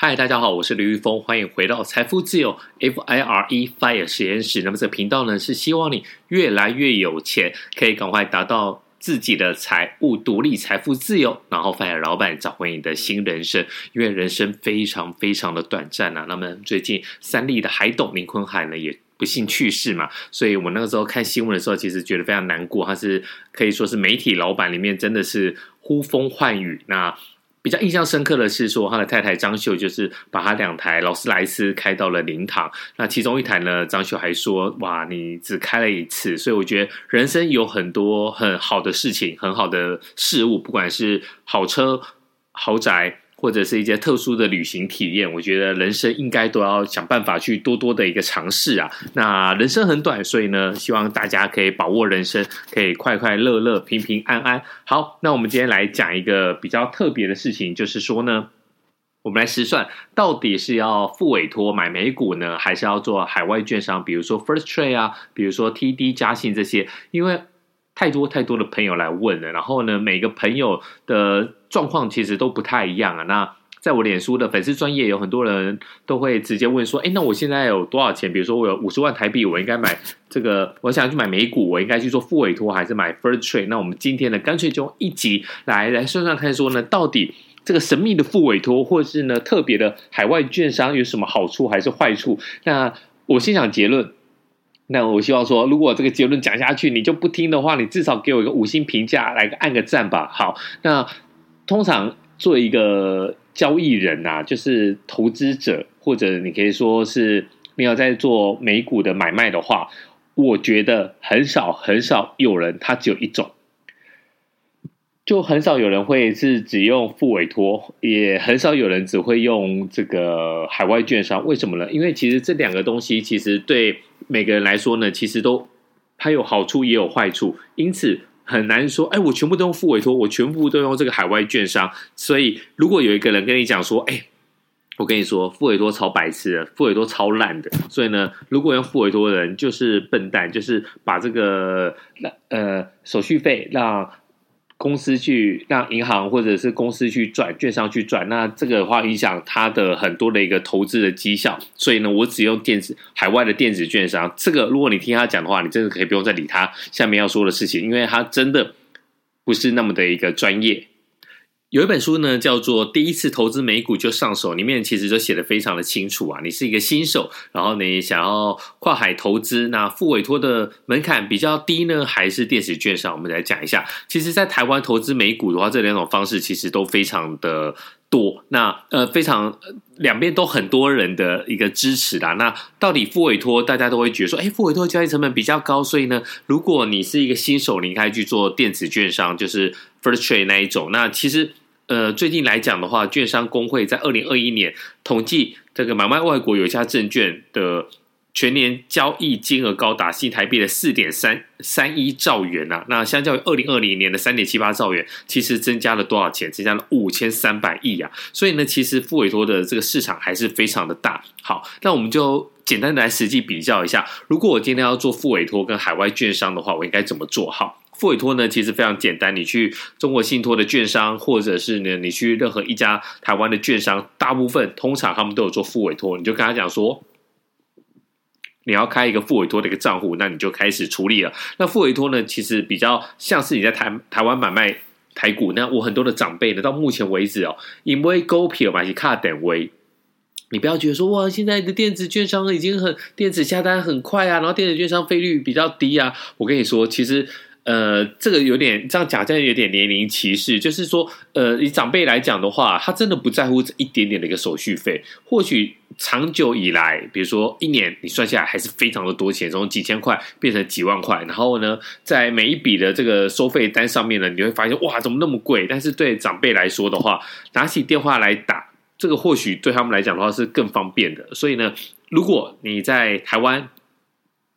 嗨，大家好，我是刘玉峰，欢迎回到财富自由 F I R E Fire 实验室。那么这个频道呢，是希望你越来越有钱，可以赶快达到自己的财务独立、财富自由，然后 Fire 老板找回你的新人生。因为人生非常非常的短暂啊。那么最近三立的海董林坤海呢，也不幸去世嘛，所以我那个时候看新闻的时候，其实觉得非常难过。他是可以说是媒体老板里面真的是呼风唤雨。那比较印象深刻的是说，他的太太张秀就是把他两台劳斯莱斯开到了灵堂。那其中一台呢，张秀还说：“哇，你只开了一次。”所以我觉得人生有很多很好的事情，很好的事物，不管是好车、豪宅。或者是一些特殊的旅行体验，我觉得人生应该都要想办法去多多的一个尝试啊。那人生很短，所以呢，希望大家可以把握人生，可以快快乐乐、平平安安。好，那我们今天来讲一个比较特别的事情，就是说呢，我们来试算到底是要付委托买美股呢，还是要做海外券商，比如说 First Trade 啊，比如说 TD 嘉信这些，因为。太多太多的朋友来问了，然后呢，每个朋友的状况其实都不太一样啊。那在我脸书的粉丝专业，有很多人都会直接问说：“哎，那我现在有多少钱？比如说我有五十万台币，我应该买这个，我想去买美股，我应该去做副委托还是买 First Trade？” 那我们今天呢，干脆就一集来来算算看，说呢，到底这个神秘的副委托，或是呢特别的海外券商有什么好处还是坏处？那我先讲结论。那我希望说，如果这个结论讲下去，你就不听的话，你至少给我一个五星评价，来个按个赞吧。好，那通常做一个交易人啊，就是投资者，或者你可以说是你要在做美股的买卖的话，我觉得很少很少有人，他只有一种。就很少有人会是只用付委托，也很少有人只会用这个海外券商。为什么呢？因为其实这两个东西其实对每个人来说呢，其实都它有好处也有坏处，因此很难说。哎，我全部都用付委托，我全部都用这个海外券商。所以如果有一个人跟你讲说，哎，我跟你说付委托超白痴的，付委托超烂的。所以呢，如果用付委托的人就是笨蛋，就是把这个呃手续费让。公司去让银行或者是公司去转，券商去转，那这个的话影响他的很多的一个投资的绩效。所以呢，我只用电子海外的电子券商。这个如果你听他讲的话，你真的可以不用再理他下面要说的事情，因为他真的不是那么的一个专业。有一本书呢，叫做《第一次投资美股就上手》，里面其实就写的非常的清楚啊。你是一个新手，然后你想要跨海投资，那付委托的门槛比较低呢，还是电子券商？我们来讲一下。其实，在台湾投资美股的话，这两种方式其实都非常的多。那呃，非常两边都很多人的一个支持啦。那到底付委托，大家都会觉得说，哎，付委托交易成本比较高，所以呢，如果你是一个新手，你应该去做电子券商，就是 First Trade 那一种。那其实。呃，最近来讲的话，券商工会在二零二一年统计这个买卖外国有价证券的全年交易金额高达新台币的四点三三一兆元呐。那相较于二零二零年的三点七八兆元，其实增加了多少钱？增加了五千三百亿啊！所以呢，其实付委托的这个市场还是非常的大。好，那我们就简单的来实际比较一下，如果我今天要做付委托跟海外券商的话，我应该怎么做好？付委托呢，其实非常简单。你去中国信托的券商，或者是呢，你去任何一家台湾的券商，大部分通常他们都有做付委托。你就跟他讲说，你要开一个副委托的一个账户，那你就开始处理了。那副委托呢，其实比较像是你在台台湾买卖台股。那我很多的长辈呢，到目前为止哦，因为股票嘛是卡等位，你不要觉得说哇，现在的电子券商已经很电子下单很快啊，然后电子券商费率比较低啊。我跟你说，其实。呃，这个有点这样讲，这样有点年龄歧视。就是说，呃，以长辈来讲的话，他真的不在乎这一点点的一个手续费。或许长久以来，比如说一年，你算下来还是非常的多钱，从几千块变成几万块。然后呢，在每一笔的这个收费单上面呢，你会发现哇，怎么那么贵？但是对长辈来说的话，拿起电话来打，这个或许对他们来讲的话是更方便的。所以呢，如果你在台湾，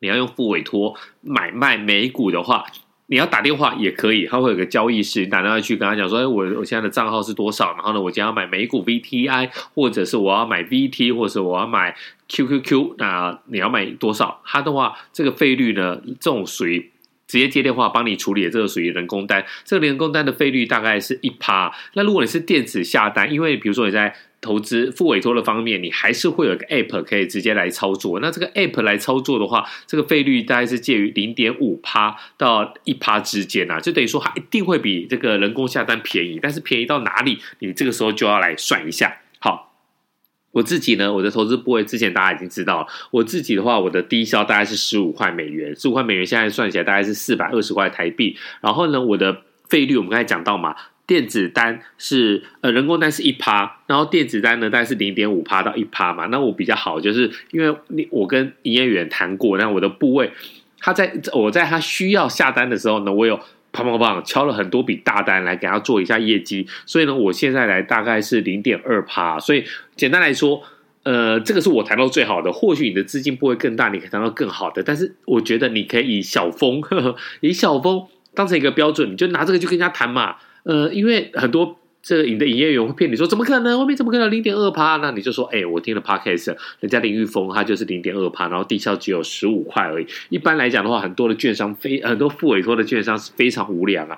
你要用付委托买卖美股的话，你要打电话也可以，他会有个交易室，你打电话去跟他讲说：“哎，我我现在的账号是多少？然后呢，我今天要买美股 VTI，或者是我要买 VT，或者是我要买 QQQ，那你要买多少？”他的话，这个费率呢，这种属于直接接电话帮你处理的，这个属于人工单。这个人工单的费率大概是一趴。那如果你是电子下单，因为比如说你在投资付委托的方面，你还是会有一个 App 可以直接来操作。那这个 App 来操作的话，这个费率大概是介于零点五趴到一趴之间啊，就等于说它一定会比这个人工下单便宜。但是便宜到哪里，你这个时候就要来算一下。好。我自己呢，我的投资部位之前大家已经知道了。我自己的话，我的低消大概是十五块美元，十五块美元现在算起来大概是四百二十块台币。然后呢，我的费率我们刚才讲到嘛，电子单是呃人工单是一趴，然后电子单呢大概是零点五趴到一趴嘛。那我比较好，就是因为你我跟营业员谈过，那我的部位他在我在他需要下单的时候呢，我有。砰砰砰！敲了很多笔大单来给他做一下业绩，所以呢，我现在来大概是零点二趴。所以简单来说，呃，这个是我谈到最好的。或许你的资金不会更大，你可以谈到更好的。但是我觉得你可以以小峰，呵呵，以小峰当成一个标准，你就拿这个去跟人家谈嘛。呃，因为很多。这个你的营业员会骗你说，怎么可能？外面怎么可能零点二趴？那你就说，哎、我听了 Podcast，人家林玉峰他就是零点二趴，然后低消只有十五块而已。一般来讲的话，很多的券商非很多复委托的券商是非常无良啊。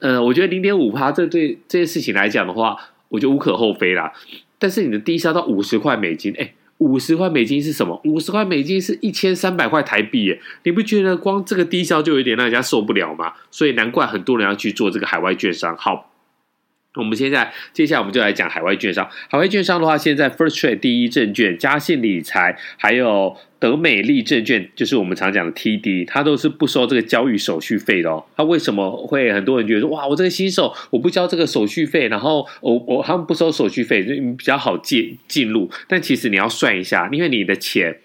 呃，我觉得零点五趴，这对这件事情来讲的话，我觉得无可厚非啦。但是你的低消到五十块美金，哎，五十块美金是什么？五十块美金是一千三百块台币耶！你不觉得光这个低消就有点让人家受不了吗？所以难怪很多人要去做这个海外券商。好。我们现在接下来我们就来讲海外券商。海外券商的话，现在 First Trade 第一证券、嘉信理财，还有德美利证券，就是我们常讲的 TD，它都是不收这个交易手续费的哦。它为什么会很多人觉得说，哇，我这个新手我不交这个手续费，然后我我他们不收手续费，就比较好进进入。但其实你要算一下，因为你的钱。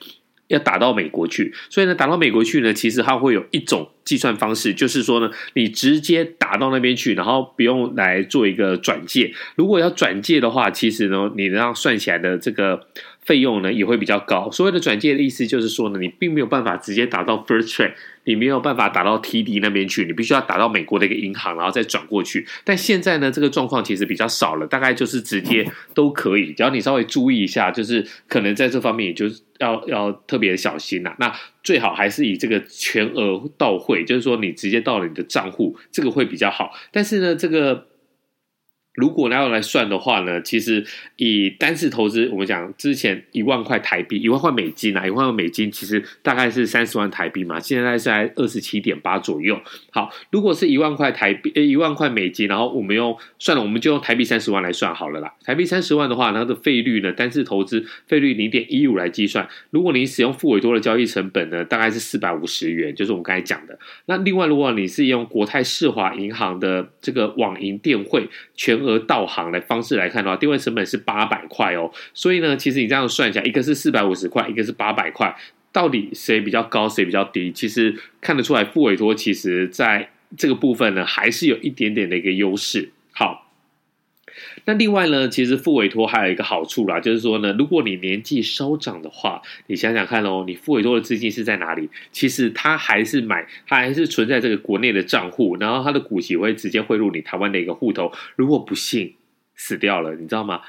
要打到美国去，所以呢，打到美国去呢，其实它会有一种计算方式，就是说呢，你直接打到那边去，然后不用来做一个转介。如果要转介的话，其实呢，你让算起来的这个费用呢也会比较高。所谓的转介的意思就是说呢，你并没有办法直接打到 First Trade。你没有办法打到 TD 那边去，你必须要打到美国的一个银行，然后再转过去。但现在呢，这个状况其实比较少了，大概就是直接都可以。只要你稍微注意一下，就是可能在这方面，也就是要要特别小心呐。那最好还是以这个全额到汇，就是说你直接到了你的账户，这个会比较好。但是呢，这个。如果要来算的话呢，其实以单次投资，我们讲之前一万块台币，一万块美金啊，一万块美金其实大概是三十万台币嘛，现在是在二十七点八左右。好，如果是一万块台币，呃，一万块美金，然后我们用算了，我们就用台币三十万来算好了啦。台币三十万的话，它的费率呢，单次投资费率零点一五来计算。如果你使用复委托的交易成本呢，大概是四百五十元，就是我们刚才讲的。那另外，如果你是用国泰世华银行的这个网银电汇全而道行的方式来看的话，定位成本是八百块哦。所以呢，其实你这样算一下，一个是四百五十块，一个是八百块，到底谁比较高，谁比较低？其实看得出来，付委托其实在这个部分呢，还是有一点点的一个优势。那另外呢，其实付委托还有一个好处啦，就是说呢，如果你年纪稍长的话，你想想看哦，你付委托的资金是在哪里？其实它还是买，它还是存在这个国内的账户，然后它的股息会直接汇入你台湾的一个户头。如果不幸死掉了，你知道吗？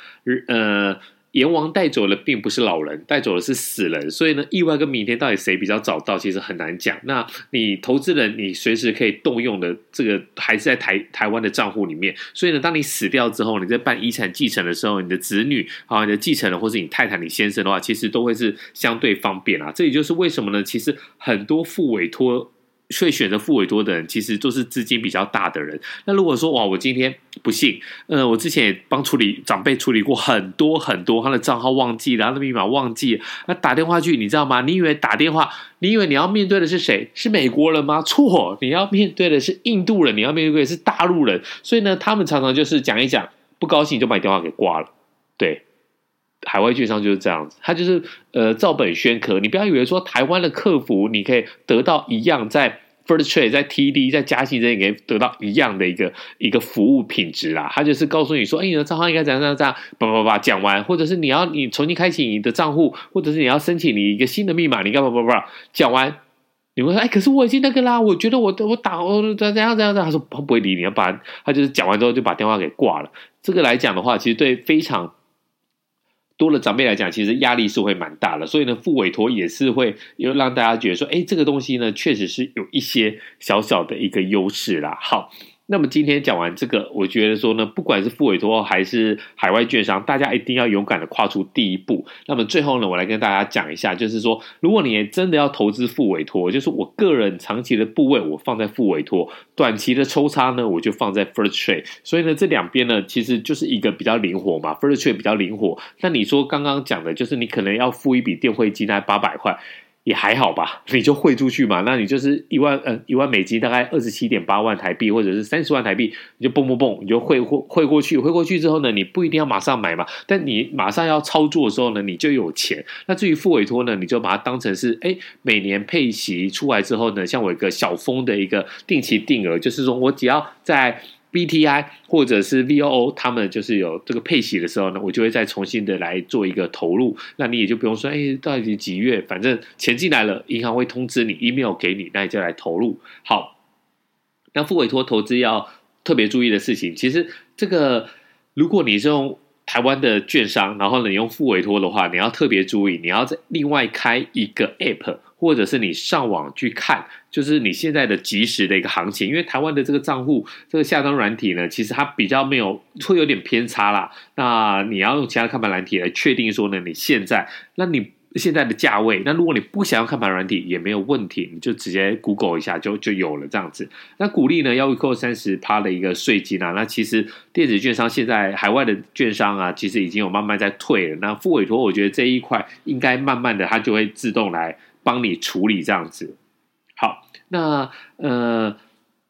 呃。阎王带走的并不是老人，带走的是死人。所以呢，意外跟明天到底谁比较早到，其实很难讲。那你投资人，你随时可以动用的这个还是在台台湾的账户里面。所以呢，当你死掉之后，你在办遗产继承的时候，你的子女啊，你的继承人或是你太太、你先生的话，其实都会是相对方便啊。这也就是为什么呢？其实很多复委托。会选择付委托的人，其实都是资金比较大的人。那如果说哇，我今天不幸，呃，我之前也帮处理长辈处理过很多很多，他的账号忘记了，他的密码忘记，那打电话去，你知道吗？你以为打电话，你以为你要面对的是谁？是美国人吗？错，你要面对的是印度人，你要面对的是大陆人。所以呢，他们常常就是讲一讲，不高兴就把你电话给挂了，对。海外券商就是这样子，他就是呃照本宣科。你不要以为说台湾的客服你可以得到一样，在 First Trade、在 TD、在嘉信这里可以得到一样的一个一个服务品质啦。他就是告诉你说，哎，你的账号应该怎样怎样怎样，叭叭叭讲完，或者是你要你重新开启你的账户，或者是你要申请你一个新的密码，你干嘛叭叭讲完，你会说，哎，可是我已经那个啦，我觉得我我打我怎样怎样怎样，他说他不会理你，要把他就是讲完之后就把电话给挂了。这个来讲的话，其实对非常。多了长辈来讲，其实压力是会蛮大的，所以呢，付委托也是会又让大家觉得说，哎，这个东西呢，确实是有一些小小的一个优势啦。好。那么今天讲完这个，我觉得说呢，不管是付委托还是海外券商，大家一定要勇敢的跨出第一步。那么最后呢，我来跟大家讲一下，就是说，如果你真的要投资付委托，就是我个人长期的部位我放在付委托，短期的抽插呢，我就放在 First Trade。所以呢，这两边呢，其实就是一个比较灵活嘛，First Trade 比较灵活。那你说刚刚讲的，就是你可能要付一笔电汇金，大概八百块。也还好吧，你就汇出去嘛，那你就是一万呃一万美金，大概二十七点八万台币，或者是三十万台币，你就蹦蹦蹦，你就汇汇汇过去，汇过去之后呢，你不一定要马上买嘛，但你马上要操作的时候呢，你就有钱。那至于付委托呢，你就把它当成是哎每年配息出来之后呢，像我一个小风的一个定期定额，就是说我只要在。B T I 或者是 V O O，他们就是有这个配息的时候呢，我就会再重新的来做一个投入。那你也就不用说，哎，到底几月？反正钱进来了，银行会通知你，email 给你，那你就来投入。好，那复委托投资要特别注意的事情，其实这个如果你是用台湾的券商，然后你用复委托的话，你要特别注意，你要再另外开一个 App。或者是你上网去看，就是你现在的即时的一个行情，因为台湾的这个账户这个下单软体呢，其实它比较没有会有点偏差啦。那你要用其他的看盘软体来确定说呢，你现在那你现在的价位，那如果你不想要看盘软体也没有问题，你就直接 Google 一下就就有了这样子。那股利呢要扣三十趴的一个税金啊，那其实电子券商现在海外的券商啊，其实已经有慢慢在退了。那复委托我觉得这一块应该慢慢的它就会自动来。帮你处理这样子，好，那呃。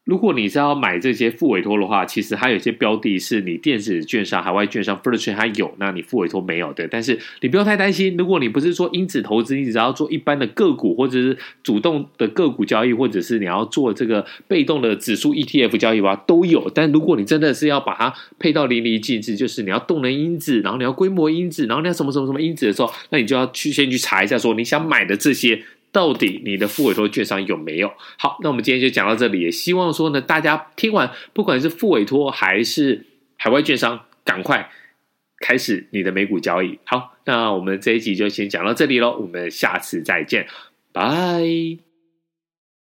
如果你是要买这些副委托的话，其实还有些标的是你电子券商、海外券商 First Trade 还有，那你副委托没有的。但是你不要太担心，如果你不是说因子投资，你只要做一般的个股或者是主动的个股交易，或者是你要做这个被动的指数 ETF 交易的话，都有。但如果你真的是要把它配到淋漓尽致，就是你要动能因子，然后你要规模因子，然后你要什么什么什么因子的时候，那你就要去先去查一下，说你想买的这些。到底你的副委托券商有没有？好，那我们今天就讲到这里。也希望说呢，大家听完，不管是副委托还是海外券商，赶快开始你的美股交易。好，那我们这一集就先讲到这里喽，我们下次再见，拜。